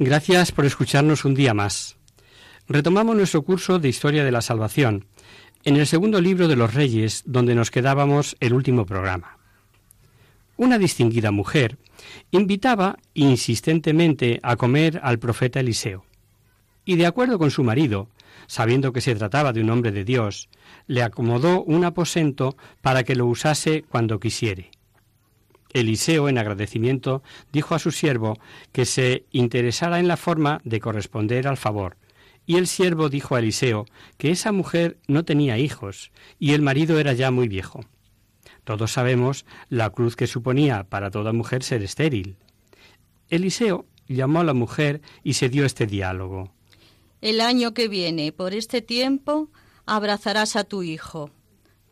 Gracias por escucharnos un día más. Retomamos nuestro curso de Historia de la Salvación en el segundo libro de los Reyes, donde nos quedábamos el último programa. Una distinguida mujer invitaba insistentemente a comer al profeta Eliseo, y de acuerdo con su marido, sabiendo que se trataba de un hombre de Dios, le acomodó un aposento para que lo usase cuando quisiere. Eliseo, en agradecimiento, dijo a su siervo que se interesara en la forma de corresponder al favor. Y el siervo dijo a Eliseo que esa mujer no tenía hijos y el marido era ya muy viejo. Todos sabemos la cruz que suponía para toda mujer ser estéril. Eliseo llamó a la mujer y se dio este diálogo. El año que viene, por este tiempo, abrazarás a tu hijo.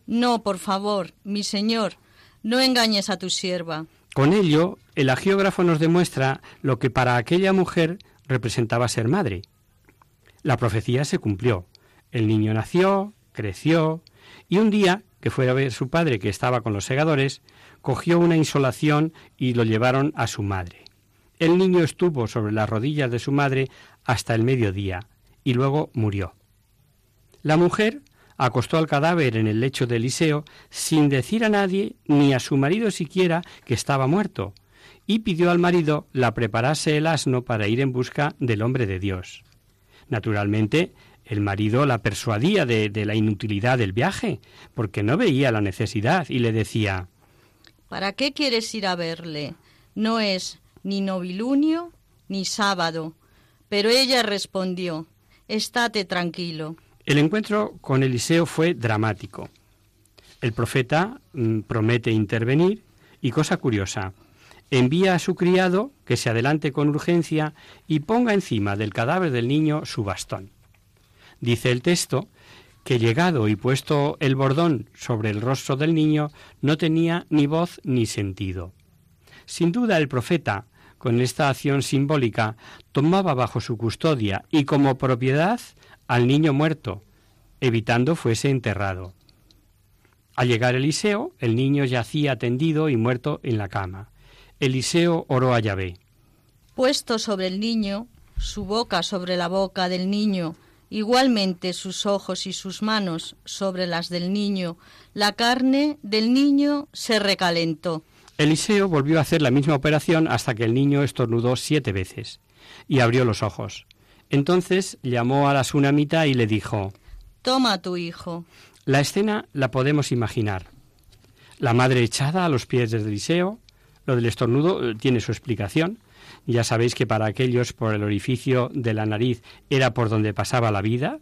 No, por favor, mi señor, no engañes a tu sierva. Con ello, el agiógrafo nos demuestra lo que para aquella mujer representaba ser madre. La profecía se cumplió. El niño nació, creció, y un día, que fue a ver su padre que estaba con los segadores, cogió una insolación y lo llevaron a su madre. El niño estuvo sobre las rodillas de su madre hasta el mediodía, y luego murió. La mujer acostó al cadáver en el lecho de Eliseo sin decir a nadie ni a su marido siquiera que estaba muerto, y pidió al marido la preparase el asno para ir en busca del hombre de Dios. Naturalmente, el marido la persuadía de, de la inutilidad del viaje, porque no veía la necesidad, y le decía ¿Para qué quieres ir a verle? No es ni novilunio ni sábado. Pero ella respondió, Estate tranquilo. El encuentro con Eliseo fue dramático. El profeta mm, promete intervenir y, cosa curiosa, envía a su criado que se adelante con urgencia y ponga encima del cadáver del niño su bastón. Dice el texto que llegado y puesto el bordón sobre el rostro del niño no tenía ni voz ni sentido. Sin duda el profeta, con esta acción simbólica, tomaba bajo su custodia y como propiedad al niño muerto, evitando fuese enterrado. Al llegar Eliseo, el niño yacía tendido y muerto en la cama. Eliseo oró a Yahvé. Puesto sobre el niño, su boca sobre la boca del niño, igualmente sus ojos y sus manos sobre las del niño, la carne del niño se recalentó. Eliseo volvió a hacer la misma operación hasta que el niño estornudó siete veces y abrió los ojos. Entonces llamó a la sunamita y le dijo Toma a tu hijo. La escena la podemos imaginar. La madre echada a los pies de Eliseo. Lo del estornudo eh, tiene su explicación. Ya sabéis que para aquellos por el orificio de la nariz era por donde pasaba la vida.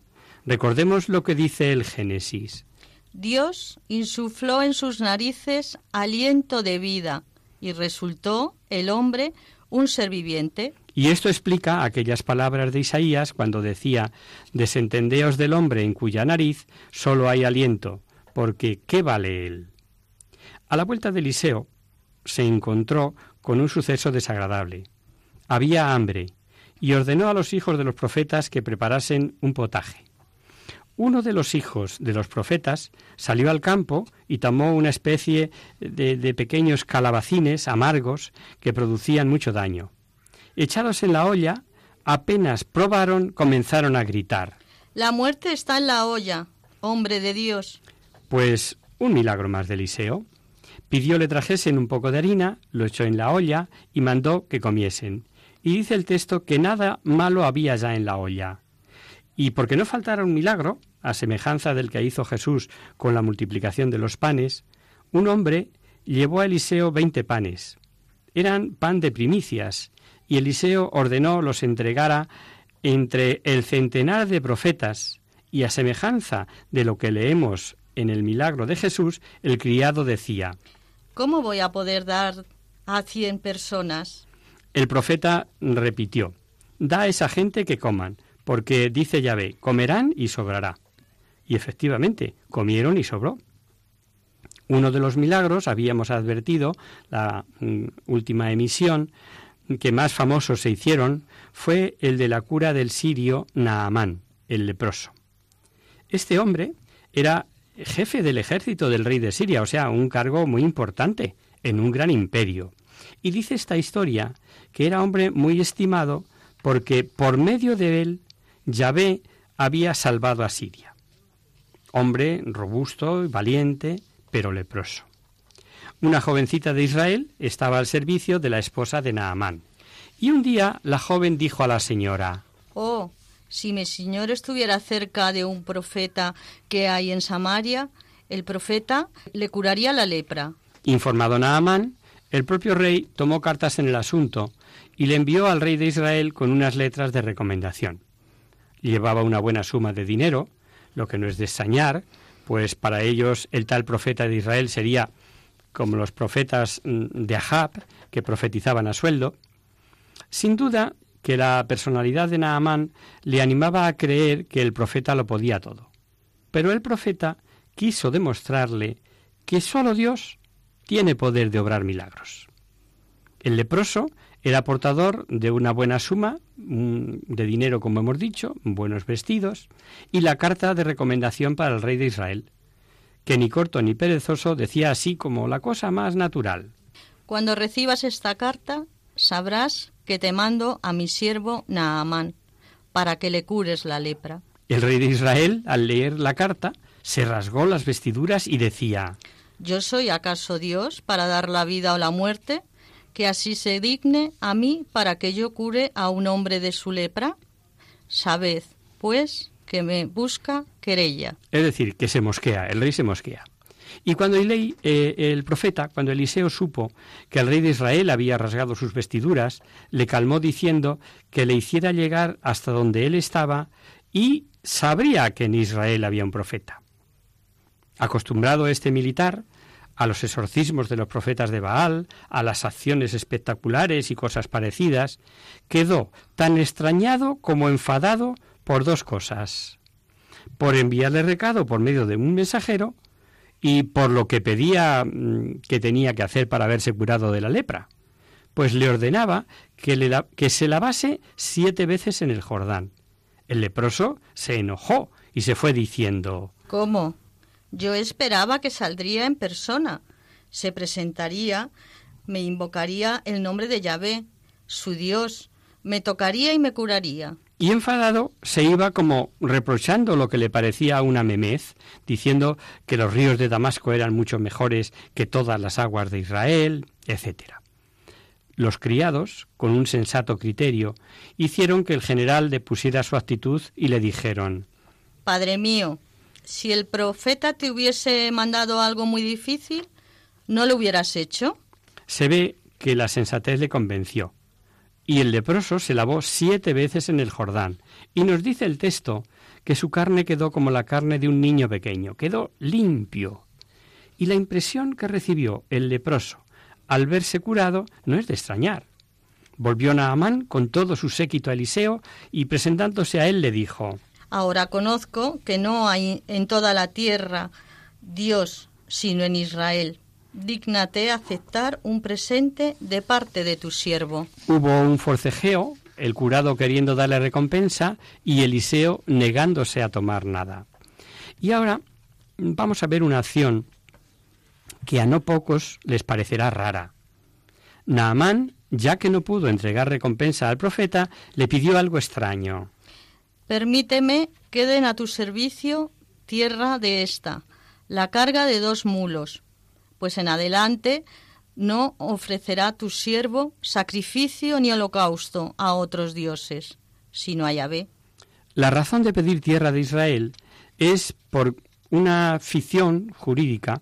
Recordemos lo que dice el Génesis. Dios insufló en sus narices aliento de vida y resultó el hombre un ser viviente. Y esto explica aquellas palabras de Isaías cuando decía, desentendeos del hombre en cuya nariz solo hay aliento, porque ¿qué vale él? A la vuelta de Eliseo se encontró con un suceso desagradable. Había hambre, y ordenó a los hijos de los profetas que preparasen un potaje. Uno de los hijos de los profetas salió al campo y tomó una especie de, de pequeños calabacines amargos que producían mucho daño. Echados en la olla, apenas probaron, comenzaron a gritar. La muerte está en la olla, hombre de Dios. Pues un milagro más de Eliseo. Pidió le trajesen un poco de harina, lo echó en la olla y mandó que comiesen. Y dice el texto que nada malo había ya en la olla. Y porque no faltara un milagro, a semejanza del que hizo Jesús con la multiplicación de los panes, un hombre llevó a Eliseo veinte panes. Eran pan de primicias, y Eliseo ordenó los entregara entre el centenar de profetas, y a semejanza de lo que leemos en el milagro de Jesús, el criado decía, ¿Cómo voy a poder dar a cien personas? El profeta repitió, Da a esa gente que coman, porque dice Yahvé, comerán y sobrará. Y efectivamente, comieron y sobró. Uno de los milagros, habíamos advertido, la mm, última emisión, que más famosos se hicieron, fue el de la cura del sirio Naamán, el leproso. Este hombre era jefe del ejército del rey de Siria, o sea, un cargo muy importante en un gran imperio. Y dice esta historia que era hombre muy estimado porque por medio de él Yahvé había salvado a Siria. Hombre robusto y valiente, pero leproso. Una jovencita de Israel estaba al servicio de la esposa de Naamán. Y un día la joven dijo a la señora, Oh, si mi señor estuviera cerca de un profeta que hay en Samaria, el profeta le curaría la lepra. Informado Naamán, el propio rey tomó cartas en el asunto y le envió al rey de Israel con unas letras de recomendación. Llevaba una buena suma de dinero, lo que no es de extrañar, pues para ellos el tal profeta de Israel sería como los profetas de Ahab, que profetizaban a sueldo. Sin duda que la personalidad de Naamán le animaba a creer que el profeta lo podía todo. Pero el profeta quiso demostrarle que sólo Dios tiene poder de obrar milagros. El leproso era portador de una buena suma de dinero, como hemos dicho, buenos vestidos, y la carta de recomendación para el rey de Israel, que ni corto ni perezoso decía así como la cosa más natural. Cuando recibas esta carta, sabrás que te mando a mi siervo Naamán, para que le cures la lepra. El rey de Israel, al leer la carta, se rasgó las vestiduras y decía ¿Yo soy acaso Dios para dar la vida o la muerte? Que así se digne a mí para que yo cure a un hombre de su lepra. Sabed, pues, que me busca querella. Es decir, que se mosquea, el rey se mosquea. Y cuando eh, el profeta, cuando Eliseo supo que el rey de Israel había rasgado sus vestiduras, le calmó diciendo que le hiciera llegar hasta donde él estaba y sabría que en Israel había un profeta. Acostumbrado este militar a los exorcismos de los profetas de Baal, a las acciones espectaculares y cosas parecidas, quedó tan extrañado como enfadado por dos cosas. Por enviarle recado por medio de un mensajero y por lo que pedía mm, que tenía que hacer para haberse curado de la lepra. Pues le ordenaba que, le que se lavase siete veces en el Jordán. El leproso se enojó y se fue diciendo ¿Cómo? Yo esperaba que saldría en persona, se presentaría, me invocaría el nombre de Yahvé, su Dios, me tocaría y me curaría. Y enfadado se iba como reprochando lo que le parecía una memez, diciendo que los ríos de Damasco eran mucho mejores que todas las aguas de Israel, etc. Los criados, con un sensato criterio, hicieron que el general depusiera su actitud y le dijeron Padre mío, si el profeta te hubiese mandado algo muy difícil, ¿no lo hubieras hecho? Se ve que la sensatez le convenció. Y el leproso se lavó siete veces en el Jordán. Y nos dice el texto que su carne quedó como la carne de un niño pequeño, quedó limpio. Y la impresión que recibió el leproso al verse curado no es de extrañar. Volvió Naamán con todo su séquito a Eliseo y presentándose a él le dijo Ahora conozco que no hay en toda la tierra Dios sino en Israel. Dígnate aceptar un presente de parte de tu siervo. Hubo un forcejeo el curado queriendo darle recompensa y Eliseo negándose a tomar nada. Y ahora vamos a ver una acción que a no pocos les parecerá rara. Naamán, ya que no pudo entregar recompensa al profeta, le pidió algo extraño. Permíteme que den a tu servicio tierra de esta, la carga de dos mulos, pues en adelante no ofrecerá tu siervo sacrificio ni holocausto a otros dioses, sino a Yahvé. La razón de pedir tierra de Israel es por una ficción jurídica.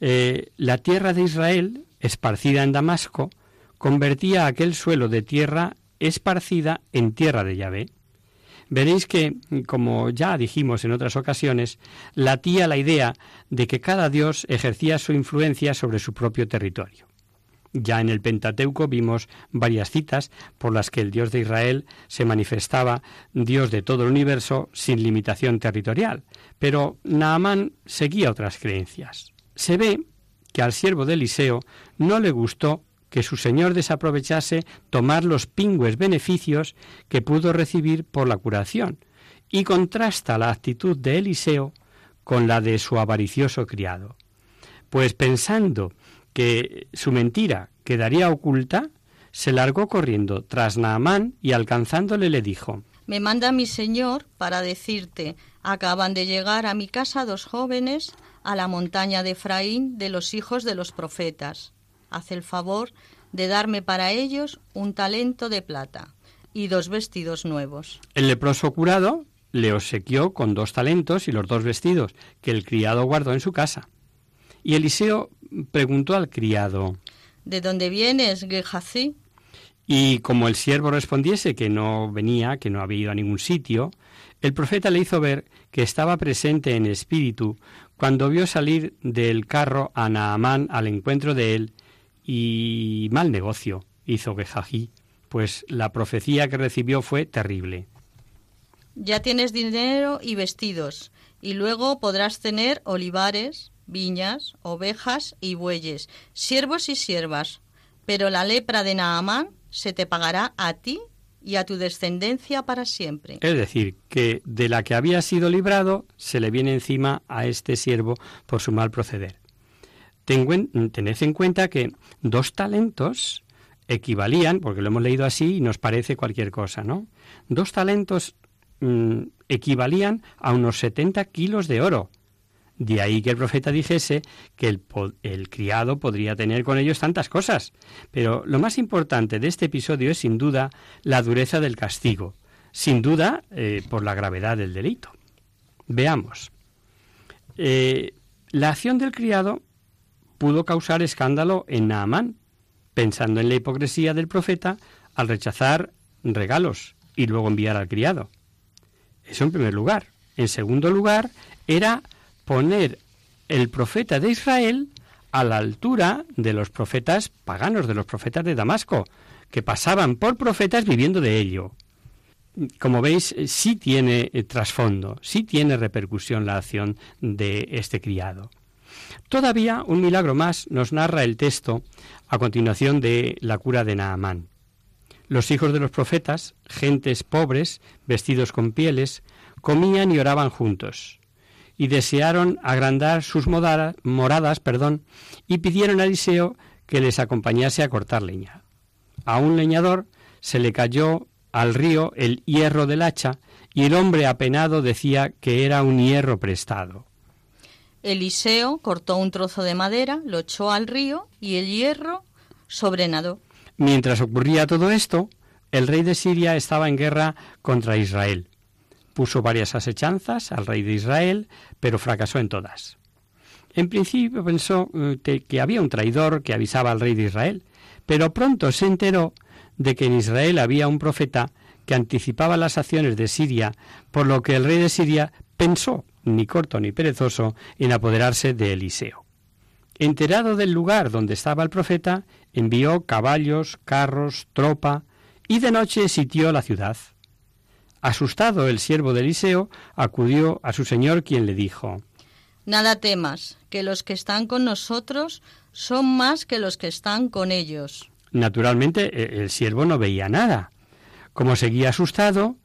Eh, la tierra de Israel, esparcida en Damasco, convertía aquel suelo de tierra esparcida en tierra de Yahvé. Veréis que, como ya dijimos en otras ocasiones, latía la idea de que cada dios ejercía su influencia sobre su propio territorio. Ya en el Pentateuco vimos varias citas por las que el Dios de Israel se manifestaba Dios de todo el universo sin limitación territorial, pero Naamán seguía otras creencias. Se ve que al siervo de Eliseo no le gustó que su señor desaprovechase tomar los pingües beneficios que pudo recibir por la curación, y contrasta la actitud de Eliseo con la de su avaricioso criado. Pues pensando que su mentira quedaría oculta, se largó corriendo tras Naamán y alcanzándole le dijo Me manda mi señor para decirte acaban de llegar a mi casa dos jóvenes a la montaña de Efraín de los hijos de los profetas haz el favor de darme para ellos un talento de plata y dos vestidos nuevos. El leproso curado le obsequió con dos talentos y los dos vestidos que el criado guardó en su casa. Y Eliseo preguntó al criado, ¿De dónde vienes, Gehazi? Y como el siervo respondiese que no venía, que no había ido a ningún sitio, el profeta le hizo ver que estaba presente en espíritu cuando vio salir del carro a Naamán al encuentro de él y mal negocio hizo Gehazi, pues la profecía que recibió fue terrible. Ya tienes dinero y vestidos, y luego podrás tener olivares, viñas, ovejas y bueyes, siervos y siervas, pero la lepra de Naamán se te pagará a ti y a tu descendencia para siempre. Es decir, que de la que había sido librado se le viene encima a este siervo por su mal proceder tened en cuenta que dos talentos equivalían, porque lo hemos leído así y nos parece cualquier cosa, ¿no? Dos talentos mm, equivalían a unos 70 kilos de oro. De ahí que el profeta dijese que el, criado podría tener con ellos tantas cosas. Pero lo más importante de este episodio es sin duda la dureza del castigo, sin duda eh, por la gravedad del delito. Veamos. Eh, la acción del criado pudo causar escándalo en Naamán, pensando en la hipocresía del profeta al rechazar regalos y luego enviar al criado. Eso en primer lugar. En segundo lugar, era poner el profeta de Israel a la altura de los profetas paganos, de los profetas de Damasco, que pasaban por profetas viviendo de ello. Como veis, sí tiene eh, trasfondo, sí tiene repercusión la acción de este criado. Todavía un milagro más nos narra el texto a continuación de la cura de Naamán. Los hijos de los profetas, gentes pobres, vestidos con pieles, comían y oraban juntos, y desearon agrandar sus moradas perdón, y pidieron a Eliseo que les acompañase a cortar leña. A un leñador se le cayó al río el hierro del hacha, y el hombre apenado decía que era un hierro prestado. Eliseo cortó un trozo de madera, lo echó al río y el hierro sobrenadó. Mientras ocurría todo esto, el rey de Siria estaba en guerra contra Israel. Puso varias asechanzas al rey de Israel, pero fracasó en todas. En principio pensó eh, que había un traidor que avisaba al rey de Israel, pero pronto se enteró de que en Israel había un profeta que anticipaba las acciones de Siria, por lo que el rey de Siria pensó ni corto ni perezoso, en apoderarse de Eliseo. Enterado del lugar donde estaba el profeta, envió caballos, carros, tropa, y de noche sitió la ciudad. Asustado el siervo de Eliseo, acudió a su señor, quien le dijo Nada temas, que los que están con nosotros son más que los que están con ellos. Naturalmente, e-, el siervo no veía nada. Como seguía asustado,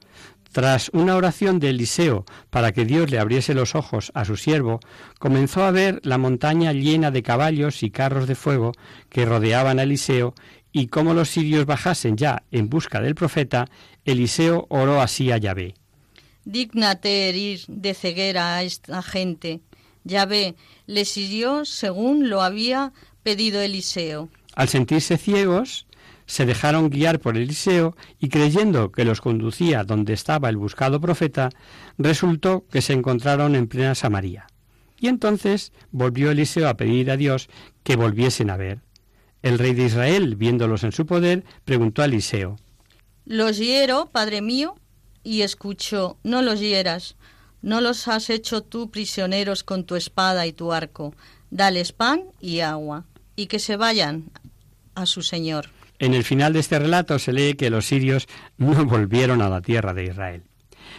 tras una oración de Eliseo para que Dios le abriese los ojos a su siervo, comenzó a ver la montaña llena de caballos y carros de fuego que rodeaban a Eliseo, y como los sirios bajasen ya en busca del profeta, Eliseo oró así a Yahvé. Dígnate herir de ceguera a esta gente. Yahvé les hirió según lo había pedido Eliseo. Al sentirse ciegos, se dejaron guiar por Eliseo y creyendo que los conducía donde estaba el buscado profeta, resultó que se encontraron en plena Samaria. Y entonces volvió Eliseo a pedir a Dios que volviesen a ver. El rey de Israel, viéndolos en su poder, preguntó a Eliseo, Los hiero, padre mío, y escuchó, no los hieras, no los has hecho tú prisioneros con tu espada y tu arco, dales pan y agua, y que se vayan a su señor. En el final de este relato se lee que los sirios no volvieron a la tierra de Israel.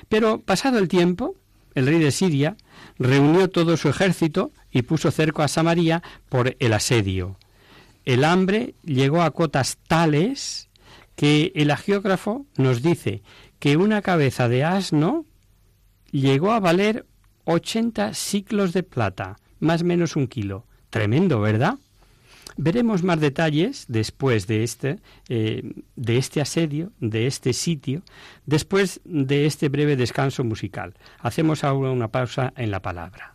Pero pasado el tiempo, el rey de Siria reunió todo su ejército y puso cerco a Samaria por el asedio. El hambre llegó a cotas tales que el agiógrafo nos dice que una cabeza de asno llegó a valer 80 ciclos de plata, más o menos un kilo. Tremendo, ¿verdad? Veremos más detalles después de este, eh, de este asedio, de este sitio, después de este breve descanso musical. Hacemos ahora una pausa en la palabra.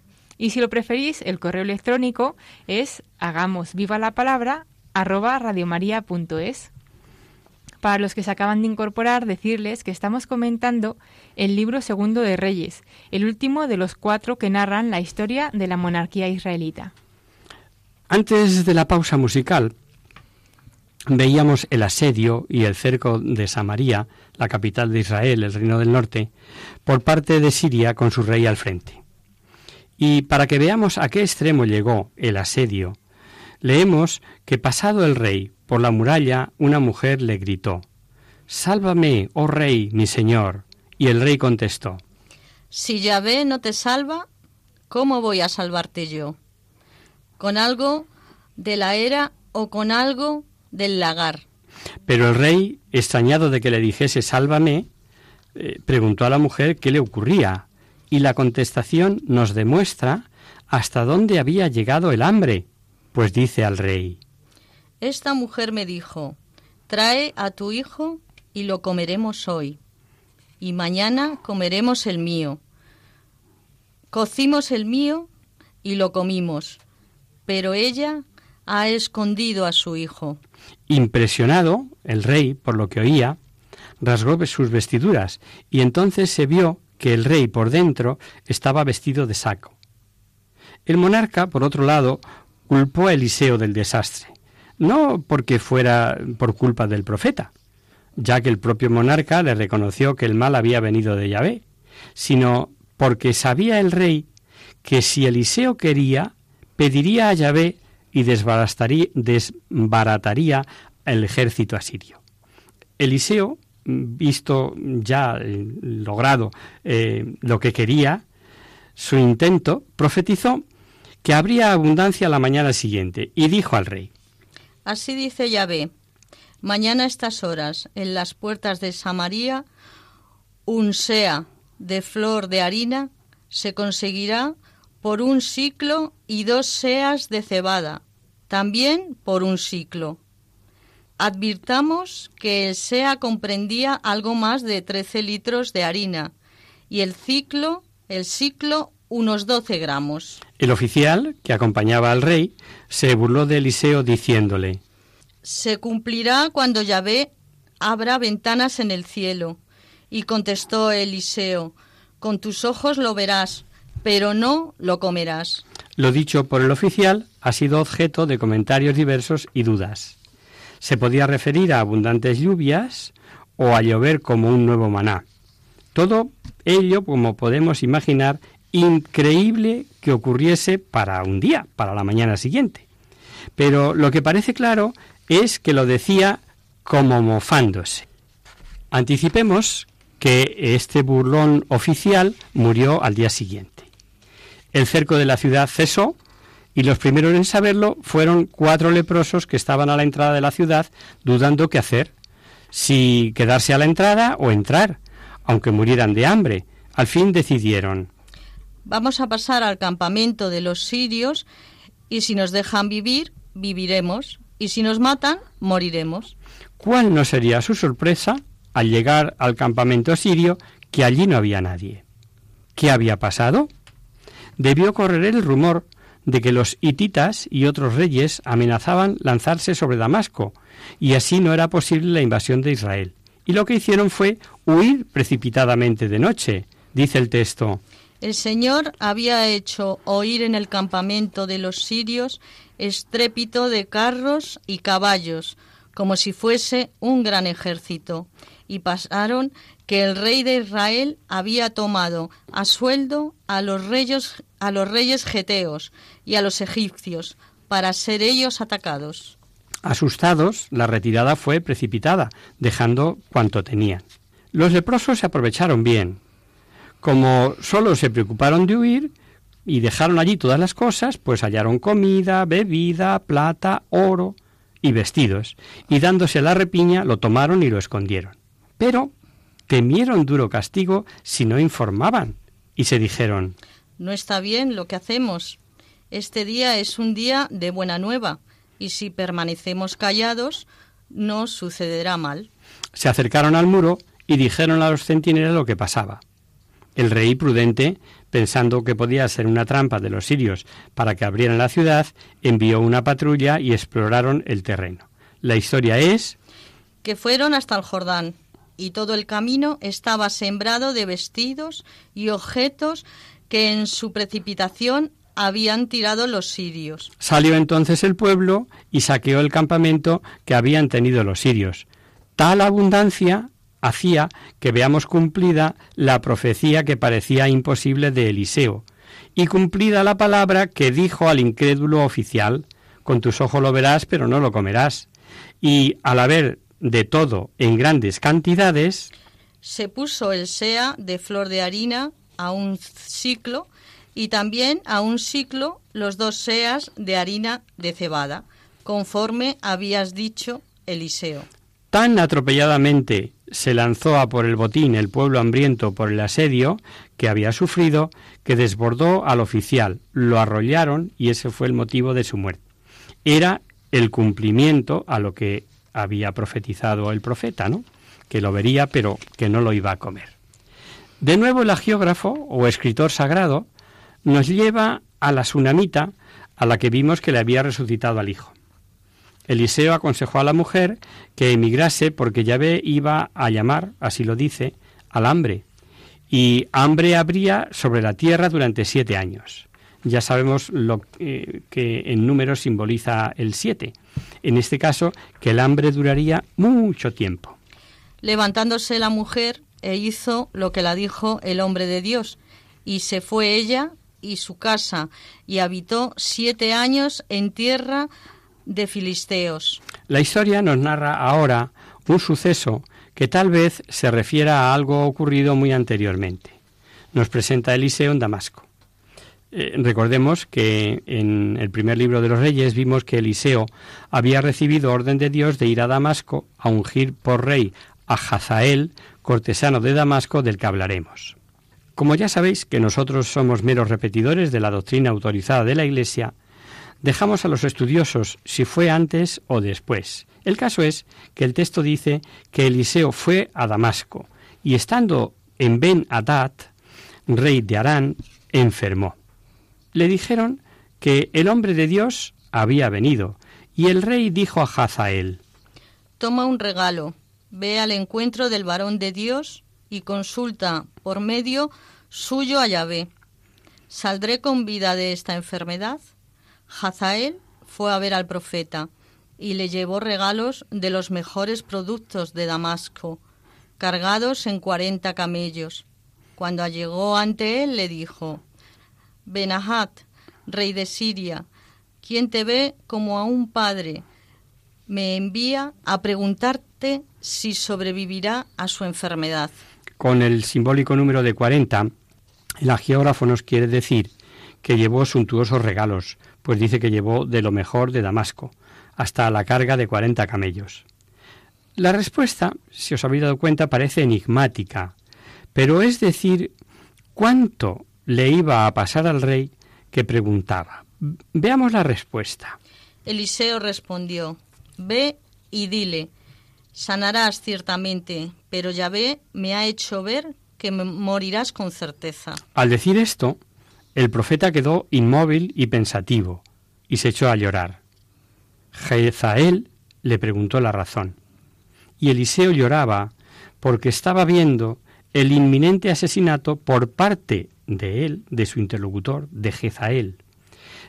Y si lo preferís, el correo electrónico es hagamos viva la palabra arroba. Para los que se acaban de incorporar, decirles que estamos comentando el libro segundo de Reyes, el último de los cuatro que narran la historia de la monarquía israelita. Antes de la pausa musical, veíamos el asedio y el cerco de Samaria, la capital de Israel, el reino del norte, por parte de Siria con su rey al frente. Y para que veamos a qué extremo llegó el asedio, leemos que pasado el rey por la muralla, una mujer le gritó, Sálvame, oh rey, mi señor. Y el rey contestó, Si Yahvé no te salva, ¿cómo voy a salvarte yo? ¿Con algo de la era o con algo del lagar? Pero el rey, extrañado de que le dijese Sálvame, eh, preguntó a la mujer qué le ocurría y la contestación nos demuestra hasta dónde había llegado el hambre, pues dice al rey, Esta mujer me dijo, trae a tu hijo y lo comeremos hoy, y mañana comeremos el mío. Cocimos el mío y lo comimos, pero ella ha escondido a su hijo. Impresionado, el rey, por lo que oía, rasgó sus vestiduras, y entonces se vio que el rey por dentro estaba vestido de saco. El monarca, por otro lado, culpó a Eliseo del desastre, no porque fuera por culpa del profeta, ya que el propio monarca le reconoció que el mal había venido de Yahvé, sino porque sabía el rey que si Eliseo quería, pediría a Yahvé y desbarataría el ejército asirio. Eliseo visto ya eh, logrado eh, lo que quería, su intento, profetizó que habría abundancia la mañana siguiente y dijo al rey, Así dice Yahvé, mañana a estas horas, en las puertas de Samaria, un sea de flor de harina se conseguirá por un ciclo y dos seas de cebada, también por un ciclo. Advirtamos que el SEA comprendía algo más de 13 litros de harina y el ciclo, el ciclo, unos 12 gramos. El oficial, que acompañaba al rey, se burló de Eliseo diciéndole, Se cumplirá cuando Yahvé abra ventanas en el cielo. Y contestó Eliseo, Con tus ojos lo verás, pero no lo comerás. Lo dicho por el oficial ha sido objeto de comentarios diversos y dudas se podía referir a abundantes lluvias o a llover como un nuevo maná. Todo ello, como podemos imaginar, increíble que ocurriese para un día, para la mañana siguiente. Pero lo que parece claro es que lo decía como mofándose. Anticipemos que este burlón oficial murió al día siguiente. El cerco de la ciudad cesó y los primeros en saberlo fueron cuatro leprosos que estaban a la entrada de la ciudad dudando qué hacer, si quedarse a la entrada o entrar, aunque murieran de hambre. Al fin decidieron. Vamos a pasar al campamento de los sirios y si nos dejan vivir, viviremos, y si nos matan, moriremos. ¿Cuál no sería su sorpresa al llegar al campamento sirio que allí no había nadie? ¿Qué había pasado? Debió correr el rumor de que los hititas y otros reyes amenazaban lanzarse sobre Damasco, y así no era posible la invasión de Israel. Y lo que hicieron fue huir precipitadamente de noche, dice el texto. El Señor había hecho oír en el campamento de los sirios estrépito de carros y caballos, como si fuese un gran ejército, y pasaron que el rey de Israel había tomado a sueldo a los reyes, a los reyes geteos y a los egipcios para ser ellos atacados. Asustados, la retirada fue precipitada, dejando cuanto tenían. Los leprosos se aprovecharon bien. Como solo se preocuparon de huir y dejaron allí todas las cosas, pues hallaron comida, bebida, plata, oro y vestidos, y dándose la repiña lo tomaron y lo escondieron. Pero temieron duro castigo si no informaban, y se dijeron No está bien lo que hacemos. Este día es un día de buena nueva, y si permanecemos callados, no sucederá mal. Se acercaron al muro y dijeron a los centinelas lo que pasaba. El rey prudente, pensando que podía ser una trampa de los sirios para que abrieran la ciudad, envió una patrulla y exploraron el terreno. La historia es que fueron hasta el Jordán, y todo el camino estaba sembrado de vestidos y objetos que en su precipitación habían tirado los sirios. Salió entonces el pueblo y saqueó el campamento que habían tenido los sirios. Tal abundancia hacía que veamos cumplida la profecía que parecía imposible de Eliseo, y cumplida la palabra que dijo al incrédulo oficial, con tus ojos lo verás, pero no lo comerás. Y al haber de todo en grandes cantidades, se puso el sea de flor de harina a un ciclo y también a un ciclo los dos seas de harina de cebada, conforme habías dicho Eliseo. Tan atropelladamente se lanzó a por el botín el pueblo hambriento por el asedio que había sufrido, que desbordó al oficial, lo arrollaron y ese fue el motivo de su muerte. Era el cumplimiento a lo que había profetizado el profeta, ¿no? Que lo vería, pero que no lo iba a comer. De nuevo el agiógrafo o escritor sagrado nos lleva a la tsunamita a la que vimos que le había resucitado al hijo. Eliseo aconsejó a la mujer que emigrase porque Yahvé iba a llamar, así lo dice, al hambre. Y hambre habría sobre la tierra durante siete años. Ya sabemos lo que, que en números simboliza el siete. En este caso, que el hambre duraría mucho tiempo. Levantándose la mujer e hizo lo que la dijo el hombre de Dios, y se fue ella y su casa, y habitó siete años en tierra de filisteos. La historia nos narra ahora un suceso que tal vez se refiera a algo ocurrido muy anteriormente. Nos presenta Eliseo en Damasco. Eh, recordemos que en el primer libro de los reyes vimos que Eliseo había recibido orden de Dios de ir a Damasco a ungir por rey a Hazael, cortesano de Damasco del que hablaremos. Como ya sabéis que nosotros somos meros repetidores de la doctrina autorizada de la Iglesia, Dejamos a los estudiosos si fue antes o después. El caso es que el texto dice que Eliseo fue a Damasco y estando en Ben Hadad, rey de Arán, enfermó. Le dijeron que el hombre de Dios había venido y el rey dijo a Hazael, Toma un regalo, ve al encuentro del varón de Dios y consulta por medio suyo a Yahvé. ¿Saldré con vida de esta enfermedad? Hazael fue a ver al profeta y le llevó regalos de los mejores productos de Damasco, cargados en cuarenta camellos. Cuando llegó ante él le dijo, Benahat, rey de Siria, quien te ve como a un padre, me envía a preguntarte si sobrevivirá a su enfermedad. Con el simbólico número de cuarenta, el agiógrafo nos quiere decir que llevó suntuosos regalos, pues dice que llevó de lo mejor de Damasco, hasta la carga de cuarenta camellos. La respuesta, si os habéis dado cuenta, parece enigmática, pero es decir, ¿cuánto le iba a pasar al rey que preguntaba? Veamos la respuesta. Eliseo respondió, Ve y dile, sanarás ciertamente, pero Yahvé me ha hecho ver que morirás con certeza. Al decir esto, el profeta quedó inmóvil y pensativo, y se echó a llorar. Jezael le preguntó la razón. Y Eliseo lloraba porque estaba viendo el inminente asesinato por parte de él, de su interlocutor, de Jezael.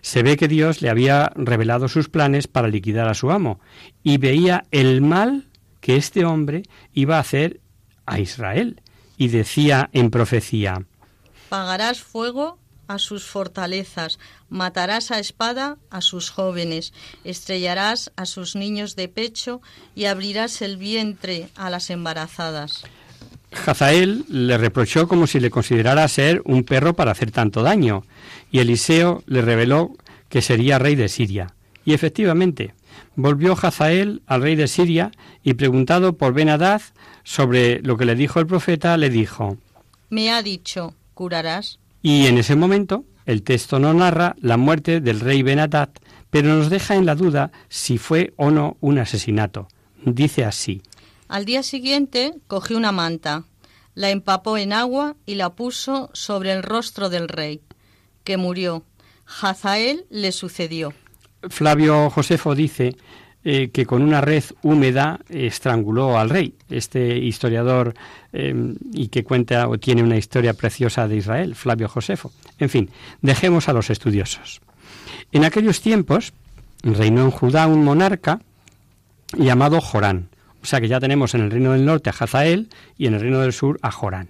Se ve que Dios le había revelado sus planes para liquidar a su amo y veía el mal que este hombre iba a hacer a Israel. Y decía en profecía, Pagarás fuego a sus fortalezas, matarás a espada a sus jóvenes, estrellarás a sus niños de pecho y abrirás el vientre a las embarazadas. Hazael le reprochó como si le considerara ser un perro para hacer tanto daño, y Eliseo le reveló que sería rey de Siria. Y efectivamente, volvió Hazael al rey de Siria y preguntado por ben sobre lo que le dijo el profeta, le dijo, Me ha dicho, curarás. Y en ese momento, el texto no narra la muerte del rey ben pero nos deja en la duda si fue o no un asesinato. Dice así. Al día siguiente cogió una manta, la empapó en agua y la puso sobre el rostro del rey, que murió. Hazael le sucedió. Flavio Josefo dice eh, que con una red húmeda estranguló al rey. Este historiador em, y que cuenta o tiene una historia preciosa de Israel, Flavio Josefo. En fin, dejemos a los estudiosos. En aquellos tiempos reinó en Judá un monarca llamado Jorán. O sea que ya tenemos en el reino del norte a Hazael y en el reino del sur a Jorán.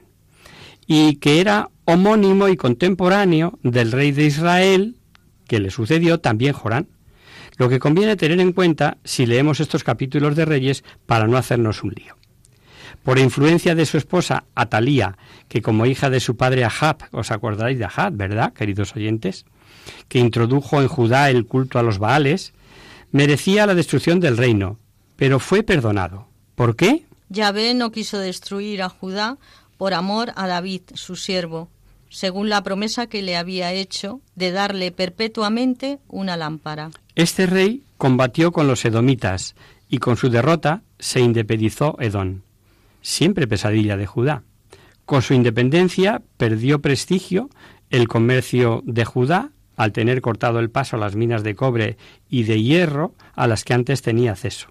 Y que era homónimo y contemporáneo del rey de Israel que le sucedió también Jorán. Lo que conviene tener en cuenta si leemos estos capítulos de Reyes para no hacernos un lío. Por influencia de su esposa Atalía, que como hija de su padre Ahab, os acordáis de Ahab, ¿verdad, queridos oyentes? Que introdujo en Judá el culto a los Baales, merecía la destrucción del reino, pero fue perdonado. ¿Por qué? Yahvé no quiso destruir a Judá por amor a David, su siervo, según la promesa que le había hecho de darle perpetuamente una lámpara. Este rey combatió con los edomitas y con su derrota se independizó Edom, siempre pesadilla de Judá. Con su independencia perdió prestigio el comercio de Judá al tener cortado el paso a las minas de cobre y de hierro a las que antes tenía acceso.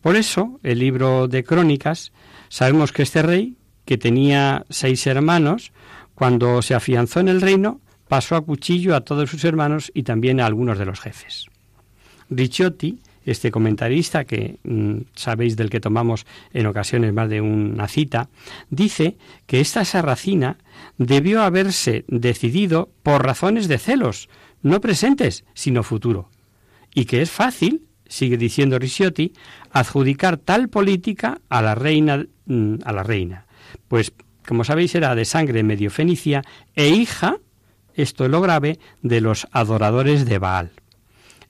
Por eso, el libro de Crónicas, sabemos que este rey, que tenía seis hermanos, cuando se afianzó en el reino, pasó a cuchillo a todos sus hermanos y también a algunos de los jefes. Ricciotti, este comentarista que mm, sabéis del que tomamos en ocasiones más de una cita, dice que esta sarracina debió haberse decidido por razones de celos, no presentes, sino futuro, y que es fácil sigue diciendo Ricciotti, adjudicar tal política a la reina, mm, a la reina. Pues, como sabéis, era de sangre medio fenicia e hija, esto es lo grave, de los adoradores de Baal.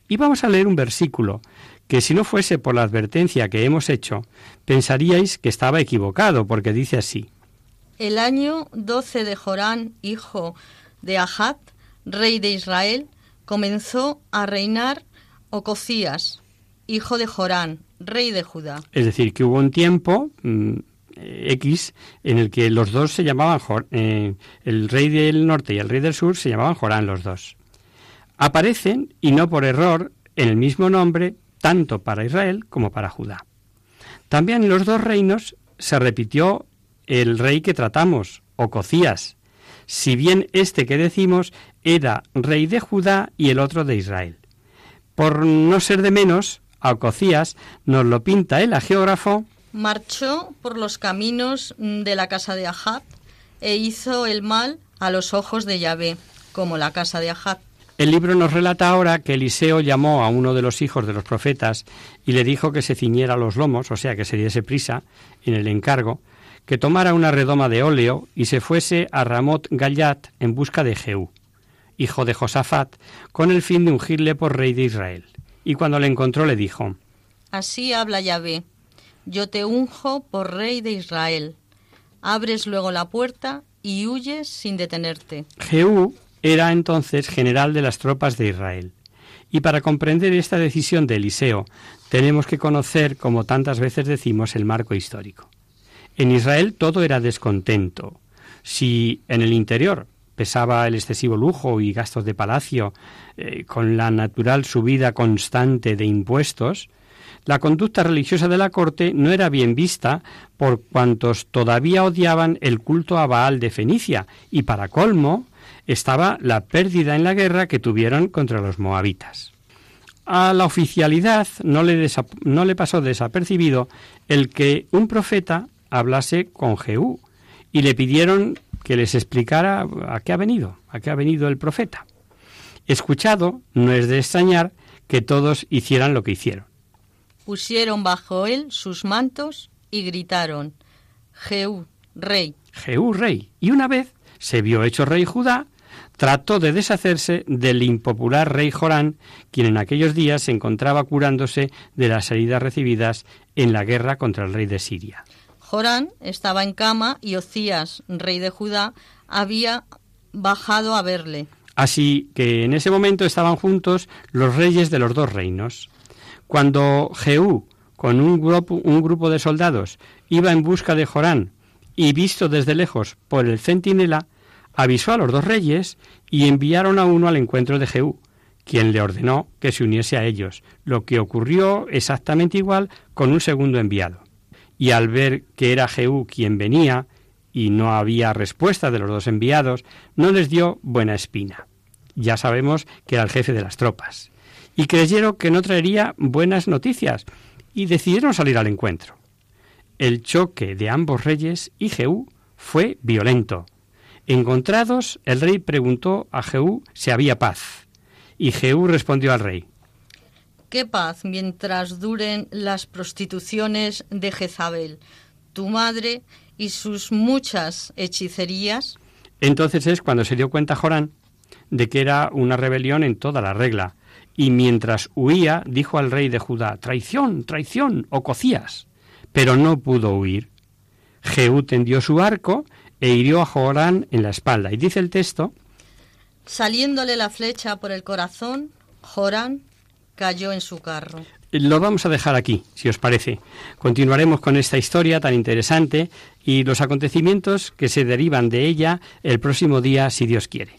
Y vamos a leer un versículo que si no fuese por la advertencia que hemos hecho, pensaríais que estaba equivocado, porque dice así. El año 12 de Jorán, hijo de Ahat, rey de Israel, comenzó a reinar Ococías, hijo de Jorán, rey de Judá. Es decir, que hubo un tiempo mm, X en el que los dos se llamaban, eh, el rey del norte y el rey del sur se llamaban Jorán los dos. Aparecen, y no por error, en el mismo nombre, tanto para Israel como para Judá. También en los dos reinos se repitió el rey que tratamos, Ococías, si bien este que decimos era rey de Judá y el otro de Israel. Por no ser de menos, Ococías nos lo pinta el geógrafo. Marchó por los caminos de la casa de Ahab e hizo el mal a los ojos de Yahvé, como la casa de Ahab. El libro nos relata ahora que Eliseo llamó a uno de los hijos de los profetas y le dijo que se ciñera los lomos, o sea, que se diese prisa en el encargo, que tomara una redoma de óleo y se fuese a Ramot Gallat en busca de Jehú, hijo de Josafat, con el fin de ungirle por rey de Israel y cuando le encontró le dijo, Así habla Yahvé, yo te unjo por rey de Israel. Abres luego la puerta y huyes sin detenerte. Jehú era entonces general de las tropas de Israel. Y para comprender esta decisión de Eliseo, tenemos que conocer, como tantas veces decimos, el marco histórico. En Israel todo era descontento. Si en el interior pesaba el excesivo lujo y gastos de palacio, eh, con la natural subida constante de impuestos, la conducta religiosa de la corte no era bien vista por cuantos todavía odiaban el culto a Baal de Fenicia, y para colmo estaba la pérdida en la guerra que tuvieron contra los moabitas. A la oficialidad no le, pasó desapercibido el que un profeta hablase con Jehú y le pidieron que les explicara a qué ha venido, a qué ha venido el profeta. Escuchado, no es de extrañar que todos hicieran lo que hicieron. Pusieron bajo él sus mantos y gritaron, Jehú, rey. Jehú rey. Y una vez se vio hecho rey Judá, trató de deshacerse del impopular rey Jorán, quien en aquellos días se encontraba curándose de las heridas recibidas en la guerra contra el rey de Siria. Jorán estaba en cama y Ocías, rey de Judá, había bajado a verle. Así que en ese momento estaban juntos los reyes de los dos reinos. Cuando Jehú, con un grupo, un grupo de soldados, iba en busca de Jorán y visto desde lejos por el centinela, avisó a los dos reyes y enviaron a uno al encuentro de Jehú, quien le ordenó que se uniese a ellos, lo que ocurrió exactamente igual con un segundo enviado. Y al ver que era Jehú quien venía, y no había respuesta de los dos enviados, no les dio buena espina. Ya sabemos que era el jefe de las tropas. Y creyeron que no traería buenas noticias, y decidieron salir al encuentro. El choque de ambos reyes y Jehú fue violento. Encontrados, el rey preguntó a Jehú si había paz, y Jehú respondió al rey, ¿Qué paz mientras duren las prostituciones de Jezabel, tu madre y sus muchas hechicerías? Entonces es cuando se dio cuenta Jorán de que era una rebelión en toda la regla, y mientras huía dijo al rey de Judá, traición, traición, o cocías, pero no pudo huir. Jehú tendió su arco e hirió a Jorán en la espalda. Y dice el texto, Saliéndole la flecha por el corazón, Jorán cayó en su carro. Lo vamos a dejar aquí, si os parece. Continuaremos con esta historia tan interesante y los acontecimientos que se derivan de ella el próximo día, si Dios quiere.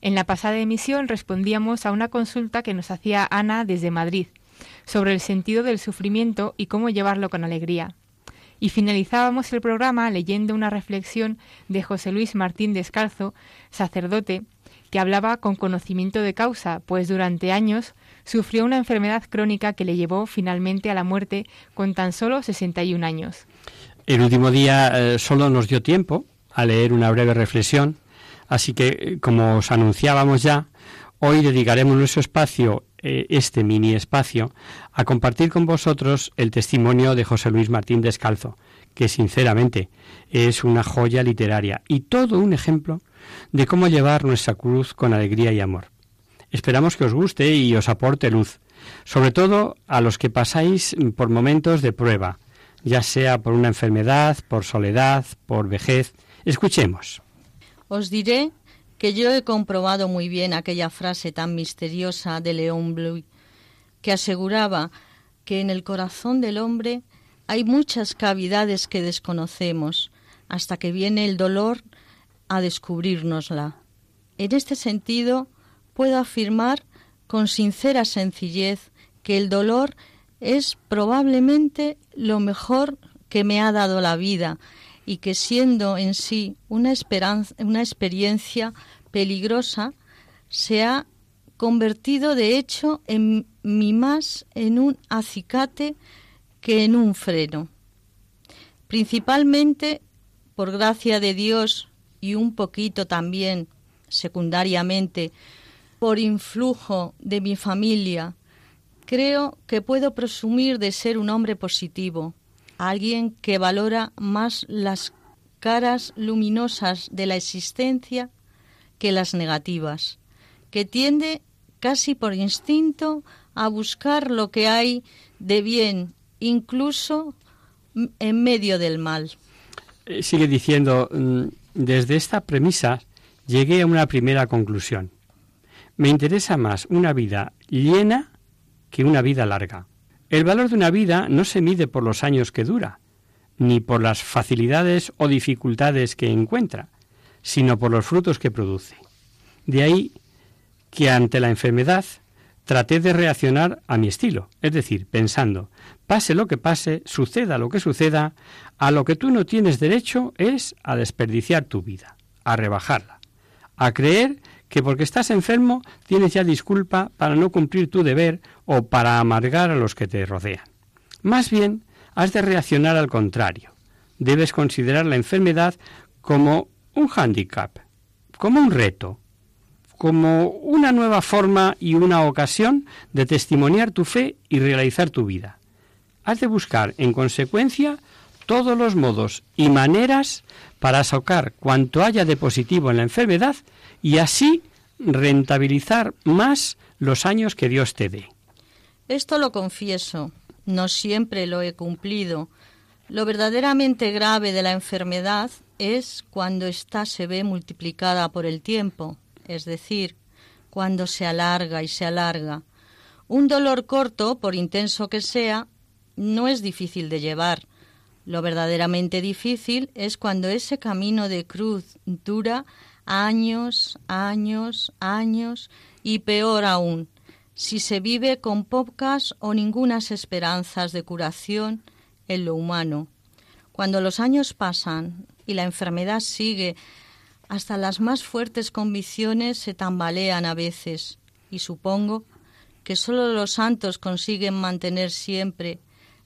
En la pasada emisión respondíamos a una consulta que nos hacía Ana desde Madrid sobre el sentido del sufrimiento y cómo llevarlo con alegría. Y finalizábamos el programa leyendo una reflexión de José Luis Martín Descalzo, sacerdote, que hablaba con conocimiento de causa, pues durante años sufrió una enfermedad crónica que le llevó finalmente a la muerte con tan solo 61 años. El último día eh, solo nos dio tiempo a leer una breve reflexión, así que, eh, como os anunciábamos ya, hoy dedicaremos nuestro espacio, eh, este mini espacio, a compartir con vosotros el testimonio de José Luis Martín Descalzo, que sinceramente es una joya literaria y todo un ejemplo de cómo llevar nuestra cruz con alegría y amor. Esperamos que os guste y os aporte luz, sobre todo a los que pasáis por momentos de prueba, ya sea por una enfermedad, por soledad, por vejez. Escuchemos. Os diré que yo he comprobado muy bien aquella frase tan misteriosa de León Blue, que aseguraba que en el corazón del hombre hay muchas cavidades que desconocemos, hasta que viene el dolor a descubrirnosla. En este sentido, puedo afirmar con sincera sencillez que el dolor es probablemente lo mejor que me ha dado la vida y que siendo en sí una, esperanza, una experiencia peligrosa, se ha convertido de hecho en mi más en un acicate que en un freno. Principalmente por gracia de Dios y un poquito también secundariamente por influjo de mi familia, creo que puedo presumir de ser un hombre positivo, alguien que valora más las caras luminosas de la existencia que las negativas, que tiende casi por instinto a buscar lo que hay de bien, incluso en medio del mal. Eh, sigue diciendo, mm, desde esta premisa llegué a una primera conclusión. Me interesa más una vida llena que una vida larga. El valor de una vida no se mide por los años que dura, ni por las facilidades o dificultades que encuentra, sino por los frutos que produce. De ahí que ante la enfermedad traté de reaccionar a mi estilo, es decir, pensando, pase lo que pase, suceda lo que suceda, a lo que tú no tienes derecho es a desperdiciar tu vida, a rebajarla, a creer que porque estás enfermo tienes ya disculpa para no cumplir tu deber o para amargar a los que te rodean. Más bien, has de reaccionar al contrario. Debes considerar la enfermedad como un hándicap, como un reto, como una nueva forma y una ocasión de testimoniar tu fe y realizar tu vida. Has de buscar, en consecuencia, todos los modos y maneras para sacar cuanto haya de positivo en la enfermedad y así rentabilizar más los años que Dios te dé. Esto lo confieso, no siempre lo he cumplido. Lo verdaderamente grave de la enfermedad es cuando ésta se ve multiplicada por el tiempo, es decir, cuando se alarga y se alarga. Un dolor corto, por intenso que sea, no es difícil de llevar. Lo verdaderamente difícil es cuando ese camino de cruz dura años, años, años y peor aún, si se vive con pocas o ningunas esperanzas de curación en lo humano. Cuando los años pasan y la enfermedad sigue, hasta las más fuertes convicciones se tambalean a veces, y supongo que sólo los santos consiguen mantener siempre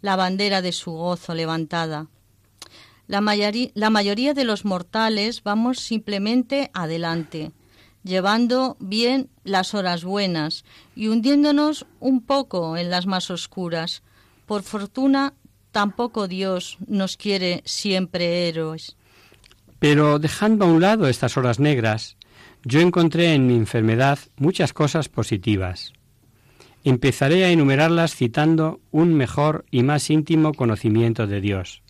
la bandera de su gozo levantada. La, la mayoría de los mortales vamos simplemente adelante, llevando bien las horas buenas y hundiéndonos un poco en las más oscuras. Por fortuna, tampoco Dios nos quiere siempre héroes. Pero dejando a un lado estas horas negras, yo encontré en mi enfermedad muchas cosas positivas. Empezaré a enumerarlas citando un mejor y más íntimo conocimiento de Dios.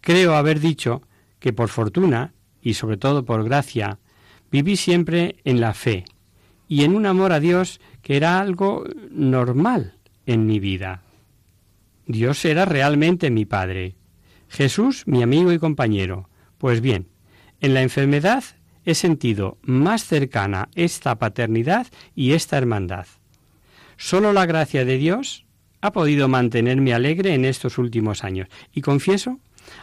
Creo haber dicho que por fortuna, y sobre todo por gracia, Viví siempre en la fe y en un amor a Dios que era algo normal en mi vida. Dios era realmente mi Padre, Jesús mi amigo y compañero. Pues bien, en la enfermedad he sentido más cercana esta paternidad y esta hermandad. Solo la gracia de Dios ha podido mantenerme alegre en estos últimos años y confieso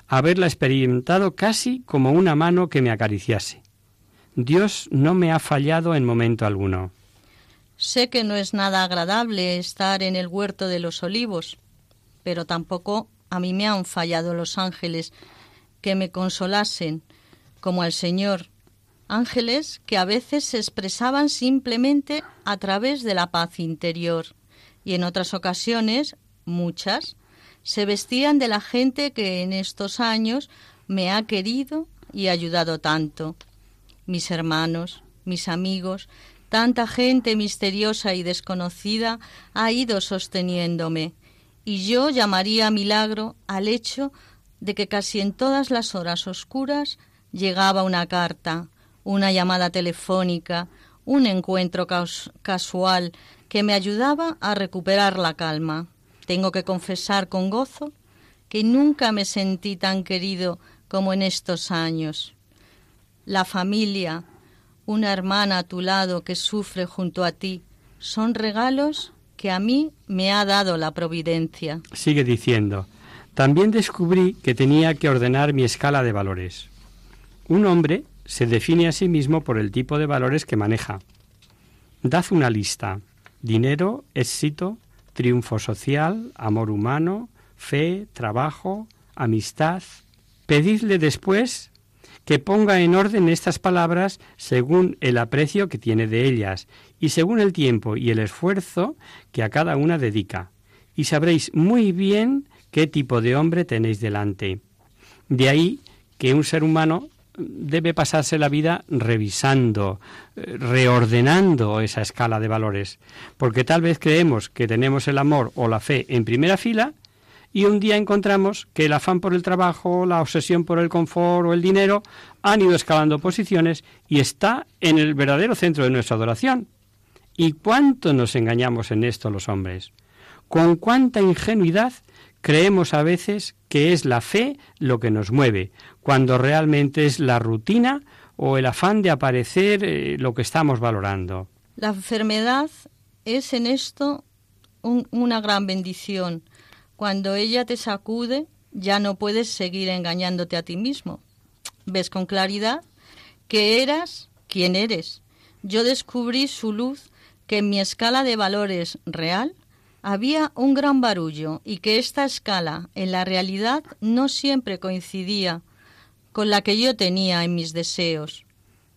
haberla experimentado casi como una mano que me acariciase. Dios no me ha fallado en momento alguno. Sé que no es nada agradable estar en el huerto de los olivos, pero tampoco a mí me han fallado los ángeles que me consolasen, como al Señor, ángeles que a veces se expresaban simplemente a través de la paz interior, y en otras ocasiones, muchas, se vestían de la gente que en estos años me ha querido y ayudado tanto. Mis hermanos, mis amigos, tanta gente misteriosa y desconocida ha ido sosteniéndome, y yo llamaría milagro al hecho de que casi en todas las horas oscuras llegaba una carta, una llamada telefónica, un encuentro casual que me ayudaba a recuperar la calma. Tengo que confesar con gozo que nunca me sentí tan querido como en estos años la familia, una hermana a tu lado que sufre junto a ti, son regalos que a mí me ha dado la providencia. Sigue diciendo, también descubrí que tenía que ordenar mi escala de valores. Un hombre se define a sí mismo por el tipo de valores que maneja. Dad una lista. Dinero, éxito, triunfo social, amor humano, fe, trabajo, amistad. Pedidle después que ponga en orden estas palabras según el aprecio que tiene de ellas y según el tiempo y el esfuerzo que a cada una dedica. Y sabréis muy bien qué tipo de hombre tenéis delante. De ahí que un ser humano debe pasarse la vida revisando, eh, reordenando esa escala de valores, porque tal vez creemos que tenemos el amor o la fe en primera fila y un día encontramos que el afán por el trabajo, la obsesión por el confort o el dinero han ido escalando posiciones y está en el verdadero centro de nuestra adoración. ¿Y cuánto nos engañamos en esto los hombres? ¿Con cuánta ingenuidad creemos a veces que es la fe lo que nos mueve, cuando realmente es la rutina o el afán de aparecer eh, lo que estamos valorando? La enfermedad es en esto una gran bendición, cuando ella te sacude, ya no puedes seguir engañándote a ti mismo. Ves con claridad que eras quien eres. Yo descubrí su luz, que en mi escala de valores real había un gran barullo y que esta escala en la realidad no siempre coincidía con la que yo tenía en mis deseos.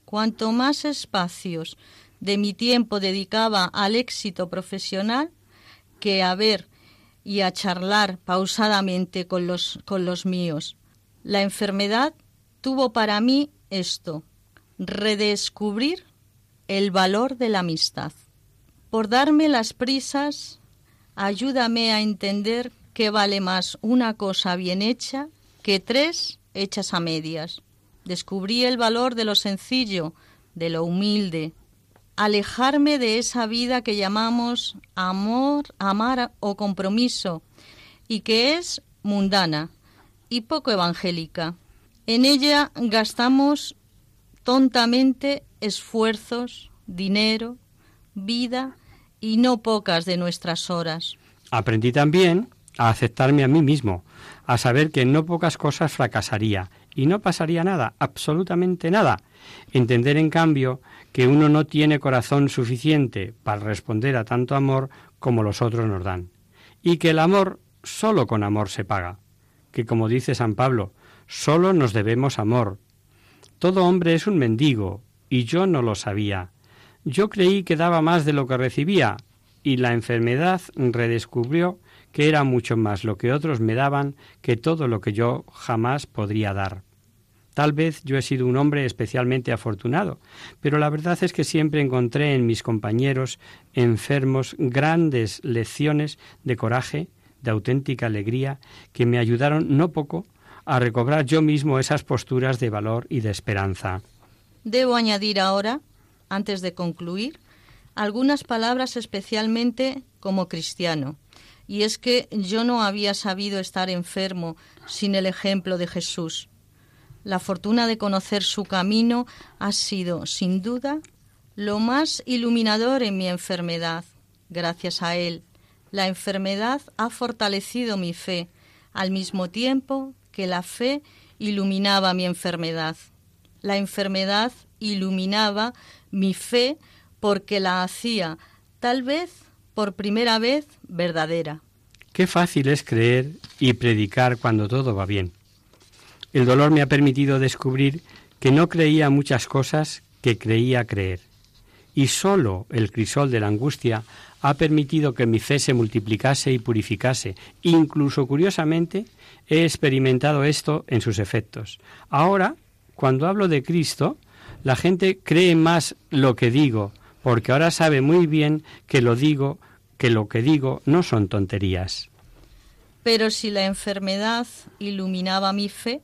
Cuanto más espacios de mi tiempo dedicaba al éxito profesional que a ver y a charlar pausadamente con los, con los míos. La enfermedad tuvo para mí esto, redescubrir el valor de la amistad. Por darme las prisas, ayúdame a entender que vale más una cosa bien hecha que tres hechas a medias. Descubrí el valor de lo sencillo, de lo humilde, alejarme de esa vida que llamamos amor, amar o compromiso y que es mundana y poco evangélica. En ella gastamos tontamente esfuerzos, dinero, vida y no pocas de nuestras horas. Aprendí también a aceptarme a mí mismo, a saber que en no pocas cosas fracasaría y no pasaría nada, absolutamente nada. Entender, en cambio, que uno no tiene corazón suficiente para responder a tanto amor como los otros nos dan, y que el amor solo con amor se paga, que como dice San Pablo, solo nos debemos amor. Todo hombre es un mendigo, y yo no lo sabía. Yo creí que daba más de lo que recibía, y la enfermedad redescubrió que era mucho más lo que otros me daban que todo lo que yo jamás podría dar. Tal vez yo he sido un hombre especialmente afortunado, pero la verdad es que siempre encontré en mis compañeros enfermos grandes lecciones de coraje, de auténtica alegría, que me ayudaron no poco a recobrar yo mismo esas posturas de valor y de esperanza. Debo añadir ahora, antes de concluir, algunas palabras especialmente como cristiano, y es que yo no había sabido estar enfermo sin el ejemplo de Jesús. La fortuna de conocer su camino ha sido, sin duda, lo más iluminador en mi enfermedad. Gracias a él, la enfermedad ha fortalecido mi fe, al mismo tiempo que la fe iluminaba mi enfermedad. La enfermedad iluminaba mi fe porque la hacía, tal vez por primera vez, verdadera. Qué fácil es creer y predicar cuando todo va bien. El dolor me ha permitido descubrir que no creía muchas cosas que creía creer. Y sólo el crisol de la angustia ha permitido que mi fe se multiplicase y purificase. Incluso, curiosamente, he experimentado esto en sus efectos. Ahora, cuando hablo de Cristo, la gente cree más lo que digo, porque ahora sabe muy bien que lo digo, que lo que digo no son tonterías. Pero si la enfermedad iluminaba mi fe,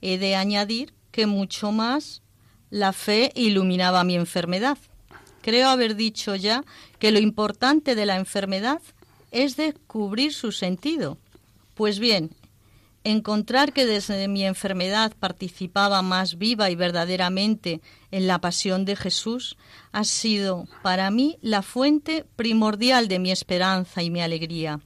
he de añadir que mucho más la fe iluminaba mi enfermedad. Creo haber dicho ya que lo importante de la enfermedad es descubrir su sentido. Pues bien, encontrar que desde mi enfermedad participaba más viva y verdaderamente en la pasión de Jesús ha sido para mí la fuente primordial de mi esperanza y mi alegría.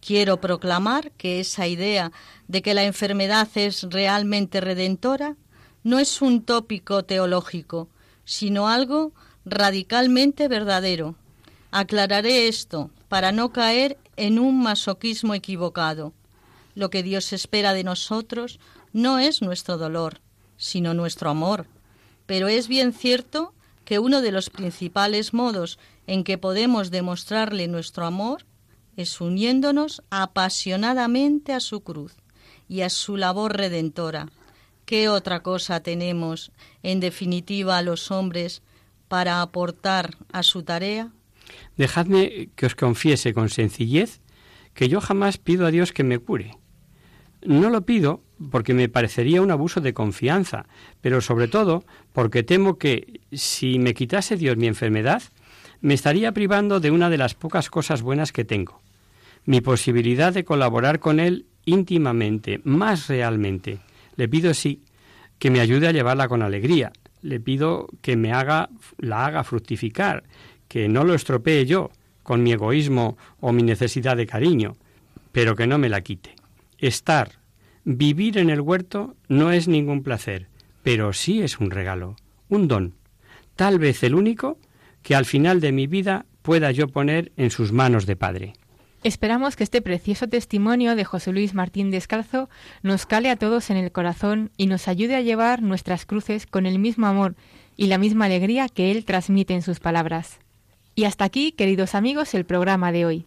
Quiero proclamar que esa idea de que la enfermedad es realmente redentora no es un tópico teológico, sino algo radicalmente verdadero. Aclararé esto para no caer en un masoquismo equivocado. Lo que Dios espera de nosotros no es nuestro dolor, sino nuestro amor. Pero es bien cierto que uno de los principales modos en que podemos demostrarle nuestro amor es uniéndonos apasionadamente a su cruz y a su labor redentora. ¿Qué otra cosa tenemos, en definitiva, a los hombres para aportar a su tarea? Dejadme que os confiese con sencillez que yo jamás pido a Dios que me cure. No lo pido porque me parecería un abuso de confianza, pero sobre todo porque temo que si me quitase Dios mi enfermedad, me estaría privando de una de las pocas cosas buenas que tengo, mi posibilidad de colaborar con Él íntimamente, más realmente. Le pido sí que me ayude a llevarla con alegría. Le pido que me haga la haga fructificar, que no lo estropee yo con mi egoísmo o mi necesidad de cariño, pero que no me la quite. Estar, vivir en el huerto no es ningún placer, pero sí es un regalo, un don, tal vez el único que al final de mi vida pueda yo poner en sus manos de Padre. Esperamos que este precioso testimonio de José Luis Martín Descalzo nos cale a todos en el corazón y nos ayude a llevar nuestras cruces con el mismo amor y la misma alegría que él transmite en sus palabras. Y hasta aquí, queridos amigos, el programa de hoy.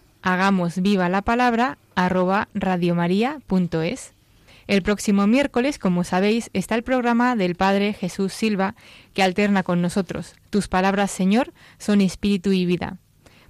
hagamos viva la palabra arroba radiomaria.es. El próximo miércoles, como sabéis, está el programa del Padre Jesús Silva que alterna con nosotros. Tus palabras, Señor, son espíritu y vida.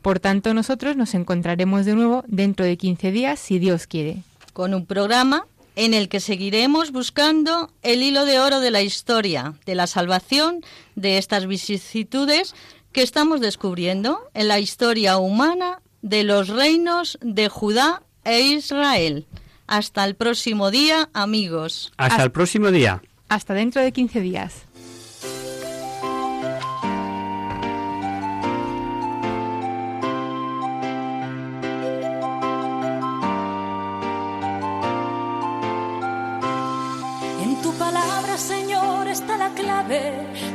Por tanto, nosotros nos encontraremos de nuevo dentro de 15 días, si Dios quiere. Con un programa en el que seguiremos buscando el hilo de oro de la historia, de la salvación, de estas vicisitudes que estamos descubriendo en la historia humana de los reinos de Judá e Israel. Hasta el próximo día, amigos. Hasta el próximo día. Hasta dentro de 15 días.